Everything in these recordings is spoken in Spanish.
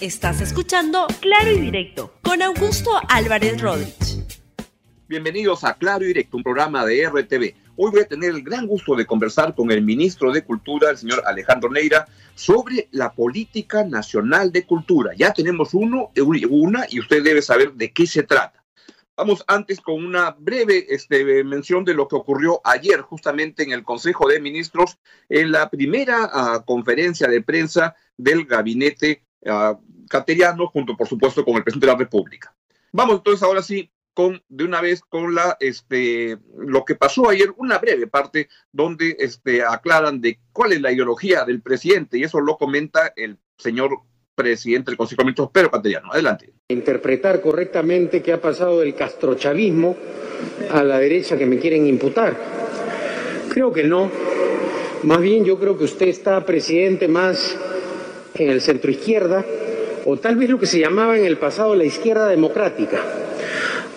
Estás escuchando Claro y Directo con Augusto Álvarez Rodríguez. Bienvenidos a Claro y Directo, un programa de RTV. Hoy voy a tener el gran gusto de conversar con el ministro de Cultura, el señor Alejandro Neira, sobre la política nacional de cultura. Ya tenemos uno, una, y usted debe saber de qué se trata. Vamos antes con una breve este, mención de lo que ocurrió ayer justamente en el Consejo de Ministros en la primera uh, conferencia de prensa del gabinete uh, cateriano, junto por supuesto con el presidente de la República. Vamos entonces ahora sí con de una vez con la este lo que pasó ayer, una breve parte donde este aclaran de cuál es la ideología del presidente y eso lo comenta el señor presidente del Consejo de Ministros, Pedro Castellano. Adelante. Interpretar correctamente qué ha pasado del castrochavismo a la derecha que me quieren imputar. Creo que no. Más bien yo creo que usted está presidente más en el centro izquierda o tal vez lo que se llamaba en el pasado la izquierda democrática.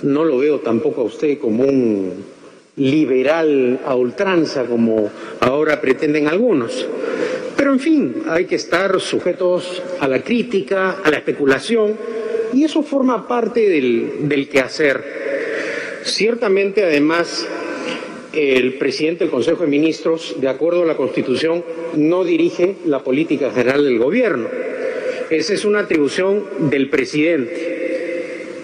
No lo veo tampoco a usted como un liberal a ultranza como ahora pretenden algunos. Pero en fin, hay que estar sujetos a la crítica, a la especulación, y eso forma parte del, del quehacer. Ciertamente, además, el presidente del Consejo de Ministros, de acuerdo a la Constitución, no dirige la política general del gobierno. Esa es una atribución del presidente.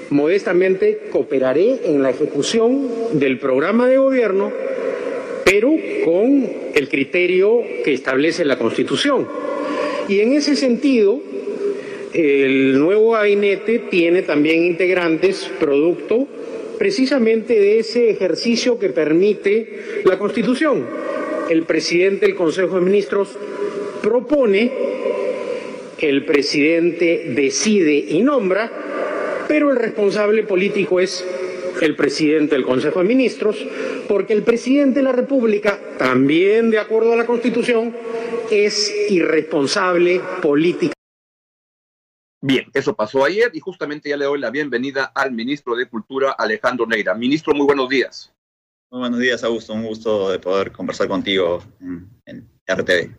Modestamente cooperaré en la ejecución del programa de gobierno pero con el criterio que establece la Constitución. Y en ese sentido, el nuevo gabinete tiene también integrantes producto precisamente de ese ejercicio que permite la Constitución. El presidente del Consejo de Ministros propone, el presidente decide y nombra, pero el responsable político es el presidente del Consejo de Ministros, porque el presidente de la República, también de acuerdo a la Constitución, es irresponsable política. Bien, eso pasó ayer y justamente ya le doy la bienvenida al ministro de Cultura, Alejandro Neira. Ministro, muy buenos días. Muy buenos días, Augusto. Un gusto de poder conversar contigo en, en RTV.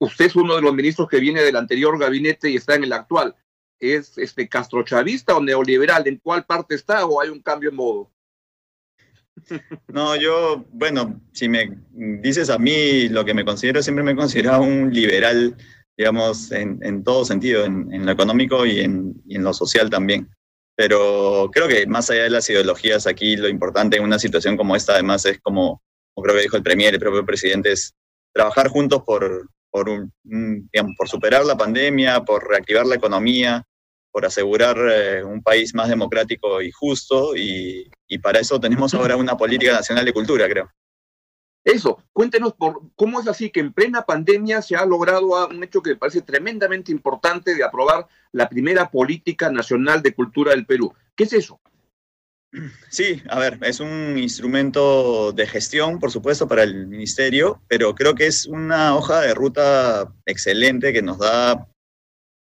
Usted es uno de los ministros que viene del anterior gabinete y está en el actual es este castrochavista o neoliberal? ¿En cuál parte está o hay un cambio en modo? No, yo, bueno, si me dices a mí lo que me considero, siempre me he considerado un liberal, digamos, en, en todo sentido, en, en, lo económico y en, lo social también. Pero creo que más allá de las ideologías, aquí lo importante en una situación como esta, además, es como, creo que dijo el Premier, el propio presidente, es trabajar juntos por, por, por superar la pandemia, por reactivar la economía, por asegurar eh, un país más democrático y justo, y, y, para eso tenemos ahora una política nacional de cultura, creo. Eso, cuéntenos por cómo es así que en plena pandemia se ha logrado un hecho que me parece tremendamente importante de aprobar la primera política nacional de cultura del Perú. ¿Qué es eso? Sí, a ver, es un instrumento de gestión, por supuesto, para el ministerio, pero creo que es una hoja de ruta excelente que nos da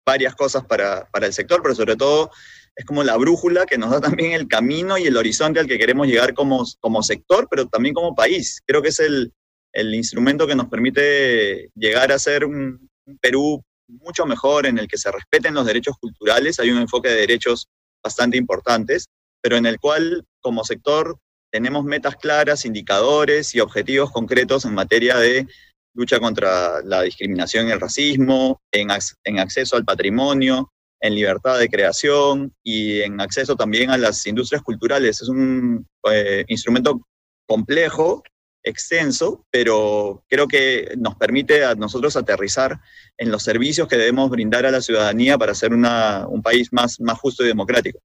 varias cosas para, para el sector, pero sobre todo es como la brújula que nos da también el camino y el horizonte al que queremos llegar como, como sector, pero también como país. Creo que es el, el instrumento que nos permite llegar a ser un, Perú mucho mejor en el que se respeten los derechos culturales. Hay un enfoque de derechos bastante importantes, pero en el cual como sector tenemos metas claras, indicadores y objetivos concretos en materia de lucha contra la discriminación y el racismo, en, en acceso al patrimonio, en libertad de creación y en acceso también a las industrias culturales. Es un eh, instrumento complejo, extenso, pero creo que nos permite a nosotros aterrizar en los servicios que debemos brindar a la ciudadanía para ser una, un país más, más justo y democrático.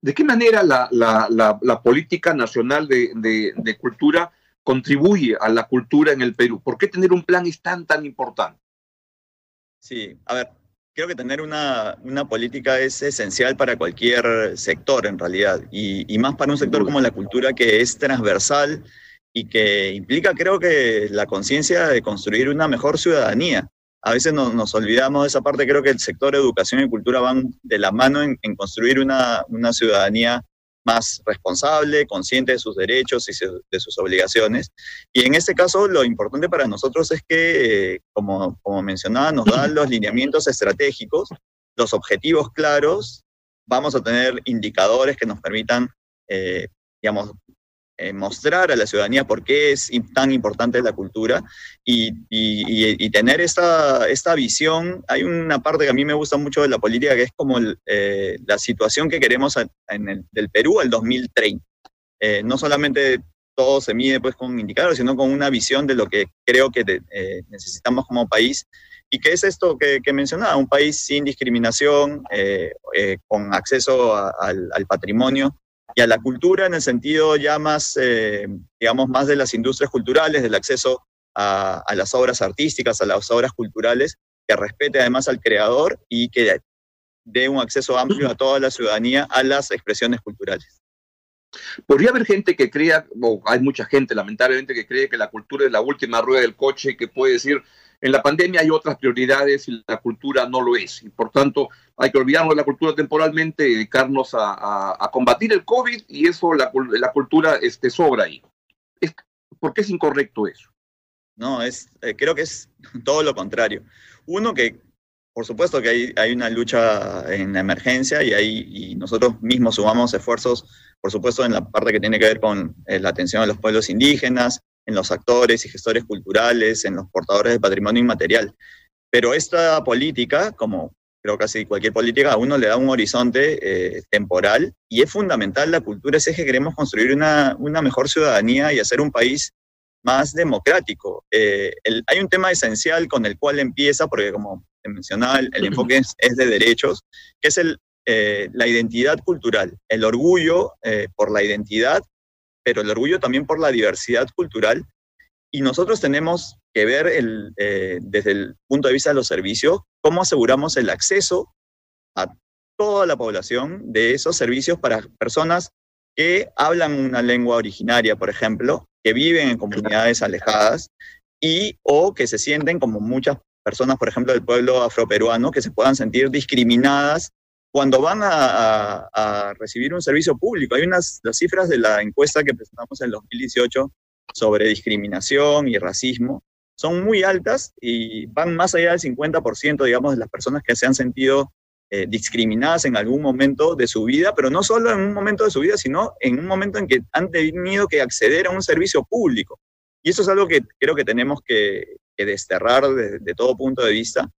¿De qué manera la, la, la, la política nacional de, de, de cultura contribuye a la cultura en el Perú? ¿Por qué tener un plan es tan, tan importante? Sí, a ver, creo que tener una, una política es esencial para cualquier sector en realidad, y, y, más para un sector como la cultura que es transversal y que implica, creo que, la conciencia de construir una mejor ciudadanía. A veces no, nos olvidamos de esa parte, creo que el sector educación y cultura van de la mano en, en construir una, una ciudadanía más responsable, consciente de sus derechos y de sus obligaciones. Y en este caso, lo importante para nosotros es que, eh, como, mencionaba, nos dan los lineamientos estratégicos, los objetivos claros, vamos a tener indicadores que nos permitan, eh, digamos, eh, mostrar a la ciudadanía por qué es tan importante la cultura y, tener esta, esta visión. Hay una parte que a mí me gusta mucho de la política que es como eh, la situación que queremos en el, del Perú al 2030. Eh, no solamente todo se mide pues con indicadores, sino con una visión de lo que creo que necesitamos como país. ¿Y qué es esto que, mencionaba? Un país sin discriminación, con acceso al, al patrimonio y a la cultura en el sentido ya más, eh, digamos, más de las industrias culturales, del acceso a, las obras artísticas, a las obras culturales, que respete además al creador y que dé un acceso amplio a toda la ciudadanía a las expresiones culturales. Podría haber gente que crea, o hay mucha gente lamentablemente que cree que la cultura es la última rueda del coche, que puede decir, en la pandemia hay otras prioridades y la cultura no lo es. Y por tanto, hay que olvidarnos de la cultura temporalmente y dedicarnos a, combatir el COVID y eso, la, la cultura este, sobra ahí. ¿Por qué es incorrecto eso? No, es, eh, creo que es todo lo contrario. Uno, que por supuesto que hay, hay una lucha en la emergencia y, ahí, y nosotros mismos sumamos esfuerzos, por supuesto, en la parte que tiene que ver con eh, la atención a los pueblos indígenas, en los actores y gestores culturales, en los portadores de patrimonio inmaterial. Pero esta política, como creo casi cualquier política, a uno le da un horizonte eh, temporal y es fundamental la cultura, es que queremos construir una, una mejor ciudadanía y hacer un país más democrático. Eh, hay un tema esencial con el cual empieza, porque como te mencionaba, el, enfoque es, de derechos, que es el, eh, la identidad cultural, el orgullo por la identidad pero el orgullo también por la diversidad cultural. Y nosotros tenemos que ver el, eh, desde el punto de vista de los servicios cómo aseguramos el acceso a toda la población de esos servicios para personas que hablan una lengua originaria, por ejemplo, que viven en comunidades alejadas y o que se sienten como muchas personas, por ejemplo, del pueblo afroperuano, que se puedan sentir discriminadas cuando van a, recibir un servicio público. Hay unas las cifras de la encuesta que presentamos en 2018 sobre discriminación y racismo son muy altas y van más allá del 50%, digamos, de las personas que se han sentido eh, discriminadas en algún momento de su vida, pero no solo en un momento de su vida, sino en un momento en que han tenido que acceder a un servicio público. Y eso es algo que creo que tenemos que, desterrar de, todo punto de vista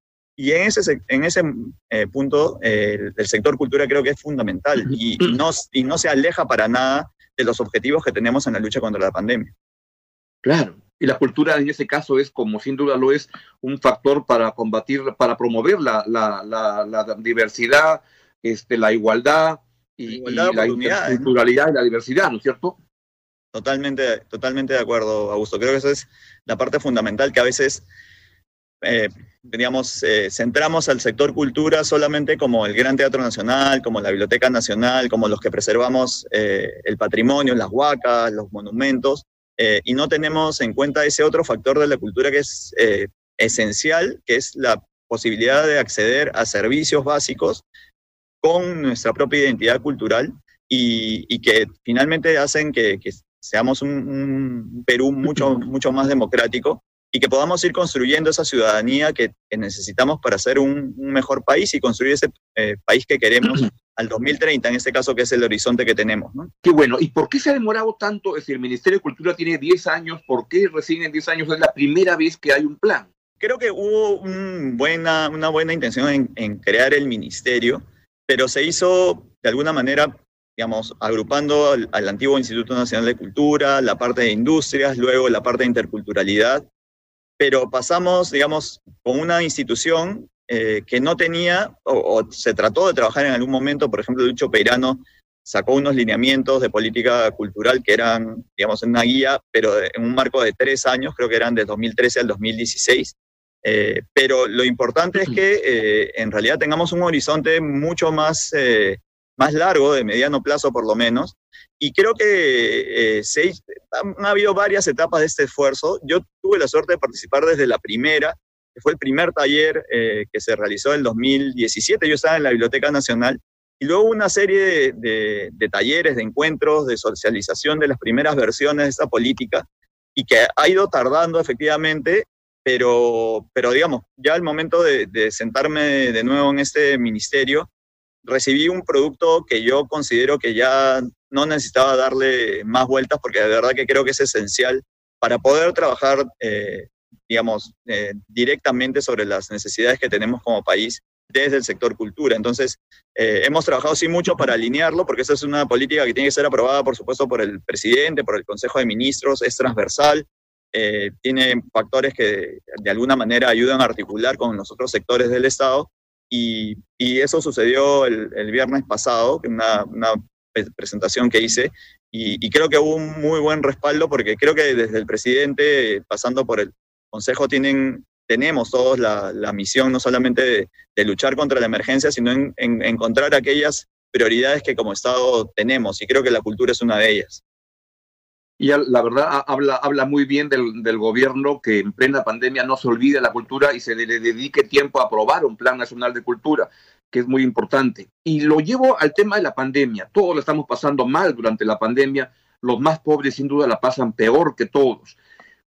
y en ese, en ese eh, punto, el sector cultura creo que es fundamental y, no, y no se aleja para nada de los objetivos que tenemos en la lucha contra la pandemia. Claro, y la cultura en ese caso es, como sin duda lo es, un factor para combatir, para promover la, la, la, diversidad, este, la igualdad y, la, culturalidad y la diversidad, ¿no es cierto? Totalmente, totalmente de acuerdo, Augusto. Creo que esa es la parte fundamental que a veces eh, digamos, eh, centramos al sector cultura solamente como el Gran Teatro Nacional, como la Biblioteca Nacional, como los que preservamos eh, el patrimonio, las huacas, los monumentos, y no tenemos en cuenta ese otro factor de la cultura que es esencial, que es la posibilidad de acceder a servicios básicos con nuestra propia identidad cultural y, que finalmente hacen que, seamos un, un, Perú mucho, mucho más democrático y que podamos ir construyendo esa ciudadanía que, necesitamos para ser un, mejor país y construir ese eh, país que queremos al 2030, en este caso que es el horizonte que tenemos. ¿no? Qué bueno. ¿Y por qué se ha demorado tanto? Es decir, el Ministerio de Cultura tiene 10 años, ¿por qué recién en 10 años es la primera vez que hay un plan? Creo que hubo buena, una buena intención en, crear el ministerio, pero se hizo de alguna manera digamos, agrupando al, al, antiguo Instituto Nacional de Cultura, la parte de industrias, luego la parte de interculturalidad, pero pasamos, digamos, con una institución eh, que no tenía, o, se trató de trabajar en algún momento, por ejemplo, Lucho Peirano sacó unos lineamientos de política cultural que eran, digamos, en una guía, pero en un marco de tres años, creo que eran de 2013 al 2016. Eh, pero lo importante es que eh, en realidad tengamos un horizonte mucho más, más largo, de mediano plazo por lo menos, y creo que eh, se, han, habido varias etapas de este esfuerzo. Yo tuve la suerte de participar desde la primera, que fue el primer taller eh, que se realizó en 2017. Yo estaba en la Biblioteca Nacional Y luego una serie de, de, talleres, de encuentros, de socialización de las primeras versiones de esta política y que ha ido tardando efectivamente, pero, pero digamos, ya al momento de, de sentarme de nuevo en este ministerio, recibí un producto que yo considero que ya no necesitaba darle más vueltas porque de verdad que creo que es esencial para poder trabajar, eh, digamos, eh, directamente sobre las necesidades que tenemos como país desde el sector cultura. Entonces, eh, hemos trabajado mucho para alinearlo, porque esa es una política que tiene que ser aprobada, por supuesto, por el presidente, por el Consejo de Ministros, es transversal, tiene factores que de alguna manera ayudan a articular con los otros sectores del Estado, y, eso sucedió el, viernes pasado, una, una presentación que hice, y, creo que hubo un muy buen respaldo porque creo que desde el presidente, pasando por el Consejo, tienen, tenemos todos la, misión no solamente de, luchar contra la emergencia, sino en, encontrar aquellas prioridades que como Estado tenemos, y creo que la cultura es una de ellas. Y la verdad habla, habla muy bien del, del, gobierno que en plena pandemia no se olvide la cultura y se le dedique tiempo a aprobar un plan nacional de cultura que es muy importante. Y lo llevo al tema de la pandemia. Todos lo estamos pasando mal durante la pandemia. Los más pobres sin duda la pasan peor que todos.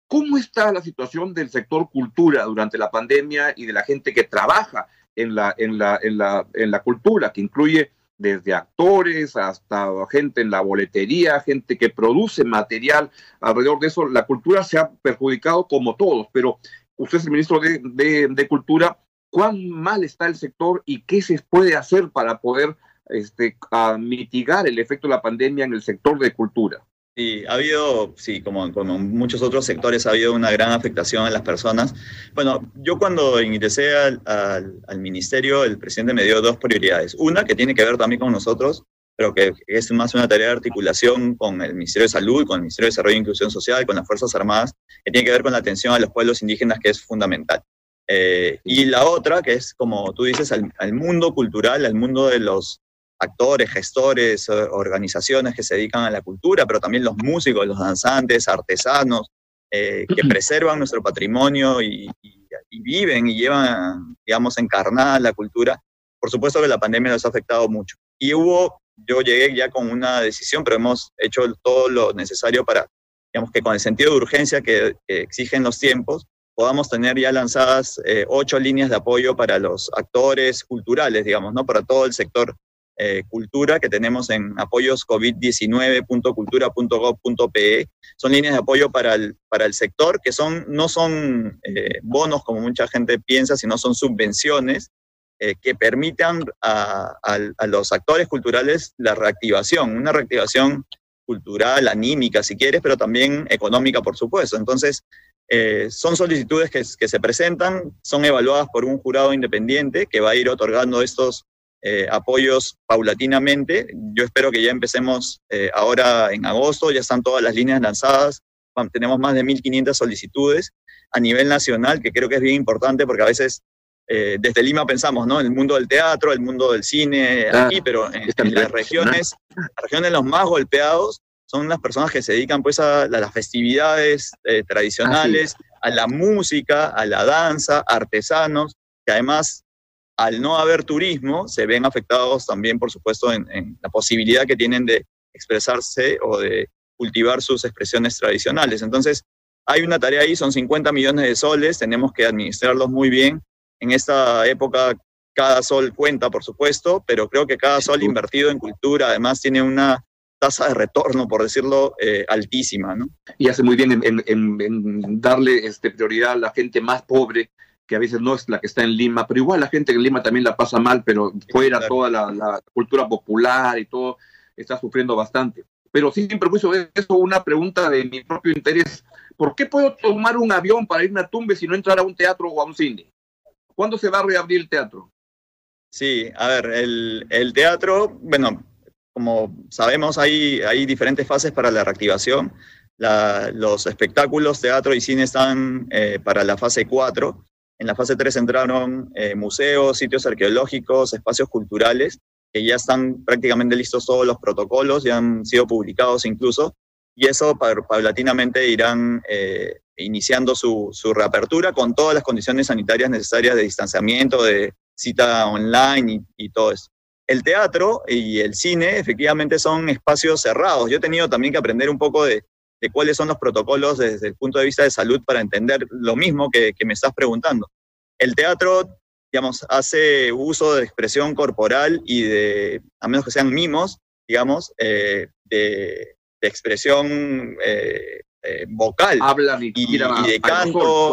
¿Cómo está la situación del sector cultura durante la pandemia y de la gente que trabaja en la, en la, en la, en la cultura, que incluye desde actores hasta gente en la boletería, gente que produce material alrededor de eso? La cultura se ha perjudicado como todos, pero usted es el ministro de, Cultura cuán mal está el sector y qué se puede hacer para poder este, mitigar el efecto de la pandemia en el sector de cultura. Sí, ha habido, sí, como, como muchos otros sectores, ha habido una gran afectación en las personas. Bueno, yo cuando ingresé al, al, ministerio, el presidente me dio dos prioridades. Una, que tiene que ver también con nosotros, pero que es más una tarea de articulación con el Ministerio de Salud, con el Ministerio de Desarrollo e Inclusión Social, con las Fuerzas Armadas, que tiene que ver con la atención a los pueblos indígenas, que es fundamental. Eh, y la otra, que es como tú dices, al, mundo cultural, al mundo de los actores, gestores, organizaciones que se dedican a la cultura, pero también los músicos, los danzantes, artesanos, eh, que preservan nuestro patrimonio y, viven y llevan, digamos, encarnada la cultura. Por supuesto que la pandemia nos ha afectado mucho. Y hubo, yo llegué ya con una decisión, pero hemos hecho todo lo necesario para, digamos, que con el sentido de urgencia que exigen los tiempos, podamos tener ya lanzadas eh, ocho líneas de apoyo para los actores culturales, digamos, ¿no? Para todo el sector eh, cultura que tenemos en apoyos covid19.cultura.gov.pe. Son líneas de apoyo para el, para el sector que son, no son eh, bonos como mucha gente piensa, sino son subvenciones que permitan a, a los actores culturales la reactivación, una reactivación cultural, anímica, si quieres, pero también económica, por supuesto. Entonces, eh, son solicitudes que, se presentan, son evaluadas por un jurado independiente que va a ir otorgando estos eh, apoyos paulatinamente. Yo espero que ya empecemos eh, ahora en agosto, ya están todas las líneas lanzadas, tenemos más de 1.500 solicitudes a nivel nacional, que creo que es bien importante porque a veces desde Lima pensamos, ¿no? En el mundo del teatro, el mundo del cine, aquí, pero en, las regiones, las regiones los más golpeados son las personas que se dedican pues a, las festividades eh, tradicionales, a la música, a la danza, artesanos, que además al no haber turismo se ven afectados también, por supuesto, en, la posibilidad que tienen de expresarse o de cultivar sus expresiones tradicionales. Entonces, hay una tarea ahí, son 50 millones de soles, tenemos que administrarlos muy bien. En esta época cada sol cuenta, por supuesto, pero creo que cada sol invertido en cultura además tiene una tasa de retorno, por decirlo, eh, altísima. ¿no? Y hace muy bien en, darle este, prioridad a la gente más pobre, que a veces no es la que está en Lima, pero igual la gente en Lima también la pasa mal, pero fuera toda la, cultura popular y todo está sufriendo bastante. Pero sin perjuicio de eso, una pregunta de mi propio interés. ¿Por qué puedo tomar un avión para irme a Tumbes si no entrar a un teatro o a un cine? ¿Cuándo se va a reabrir el teatro? Sí, a ver, el, el teatro, bueno, como sabemos, hay, hay diferentes fases para la reactivación. los espectáculos, teatro y cine están eh, para la fase 4. En la fase 3 entraron eh, museos, sitios arqueológicos, espacios culturales, que ya están prácticamente listos todos los protocolos, ya han sido publicados incluso, y eso paulatinamente irán eh, iniciando su, su, reapertura con todas las condiciones sanitarias necesarias de distanciamiento, de cita online y, y todo eso. el teatro y el cine efectivamente son espacios cerrados. Yo he tenido también que aprender un poco de, cuáles son los protocolos desde el punto de vista de salud para entender lo mismo que, me estás preguntando. El teatro, digamos, hace uso de expresión corporal y de, a menos que sean mimos, digamos, eh, de, expresión eh, eh, vocal habla y, de canto,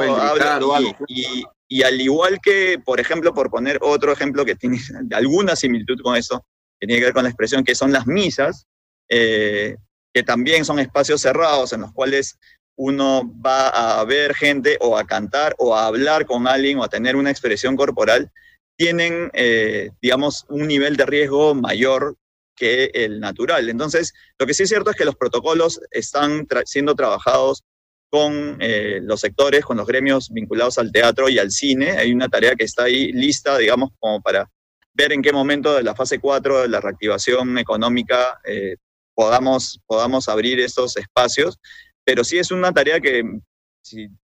y, al igual que, por ejemplo, por poner otro ejemplo que tiene alguna similitud con eso, que tiene que ver con la expresión, que son las misas, eh, que también son espacios cerrados en los cuales uno va a ver gente o a cantar o a hablar con alguien o a tener una expresión corporal, tienen, eh, digamos, un nivel de riesgo mayor que el natural. Entonces, lo que sí es cierto es que los protocolos están siendo trabajados con eh, los sectores, con los gremios vinculados al teatro y al cine. Hay una tarea que está ahí lista, digamos, como para ver en qué momento de la fase 4 de la reactivación económica eh, podamos, podamos abrir estos espacios. Pero sí es una tarea que,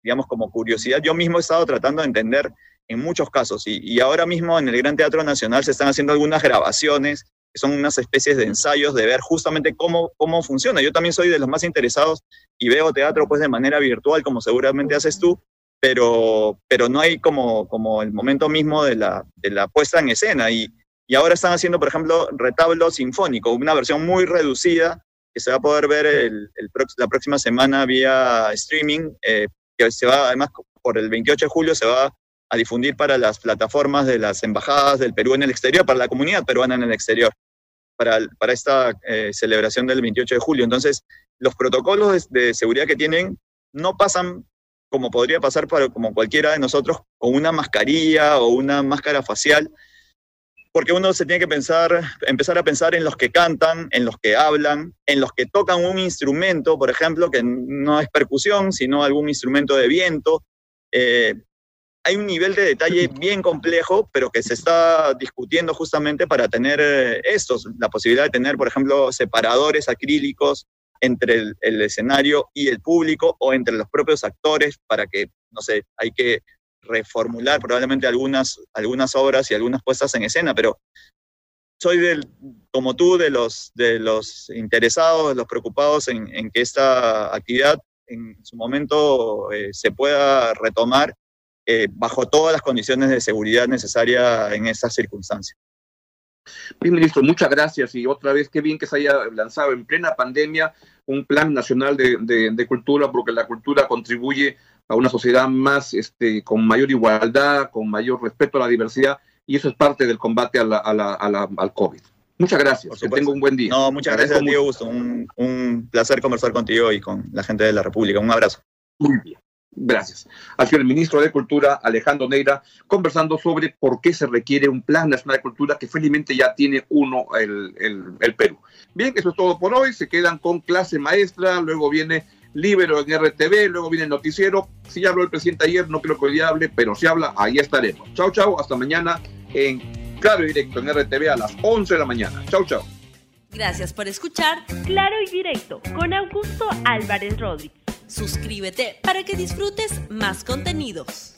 digamos, como curiosidad, yo mismo he estado tratando de entender en muchos casos. Y, y ahora mismo en el Gran Teatro Nacional se están haciendo algunas grabaciones que son unas especies de ensayos de ver justamente cómo, cómo funciona. Yo también soy de los más interesados y veo teatro pues de manera virtual, como seguramente haces tú, pero, pero no hay como, como el momento mismo de la, de la puesta en escena. Y, y ahora están haciendo, por ejemplo, retablo sinfónico, una versión muy reducida que se va a poder ver el, la próxima semana vía streaming, eh, que se va, además, por el 28 de julio se va a difundir para las plataformas de las embajadas del Perú en el exterior, para la comunidad peruana en el exterior, para, para esta eh, celebración del 28 de julio. Entonces, los protocolos de, seguridad que tienen no pasan como podría pasar para como cualquiera de nosotros con una mascarilla o una máscara facial, porque uno se tiene que pensar, empezar a pensar en los que cantan, en los que hablan, en los que tocan un instrumento, por ejemplo, que no es percusión, sino algún instrumento de viento. Eh, hay un nivel de detalle bien complejo, pero que se está discutiendo justamente para tener eh, estos, la posibilidad de tener, por ejemplo, separadores acrílicos entre el, escenario y el público o entre los propios actores para que, no sé, hay que reformular probablemente algunas, algunas obras y algunas puestas en escena, pero soy del, como tú, de los, de los interesados, de los preocupados en, que esta actividad en su momento eh, se pueda retomar eh, bajo todas las condiciones de seguridad necesarias en estas circunstancias. Bien, ministro, muchas gracias y otra vez qué bien que se haya lanzado en plena pandemia un plan nacional de, cultura, porque la cultura contribuye a una sociedad más, este, con mayor igualdad, con mayor respeto a la diversidad y eso es parte del combate a la, al COVID. Muchas gracias, que tenga un buen día. No, muchas gracias, Diego Gusto. Un, un placer conversar contigo y con la gente de la República. Un abrazo. Muy bien. Gracias. Ha sido el ministro de Cultura, Alejandro Neira, conversando sobre por qué se requiere un plan nacional de cultura que felizmente ya tiene uno el, el, Perú. Bien, eso es todo por hoy. Se quedan con clase maestra, luego viene Libero en RTV, luego viene el noticiero. Si ya habló el presidente ayer, no creo que hoy hable, pero si habla, ahí estaremos. Chau, chau, hasta mañana en Claro y Directo en RTV a las 11 de la mañana. Chau, chau. Gracias por escuchar Claro y Directo con Augusto Álvarez Rodríguez. Suscríbete para que disfrutes más contenidos.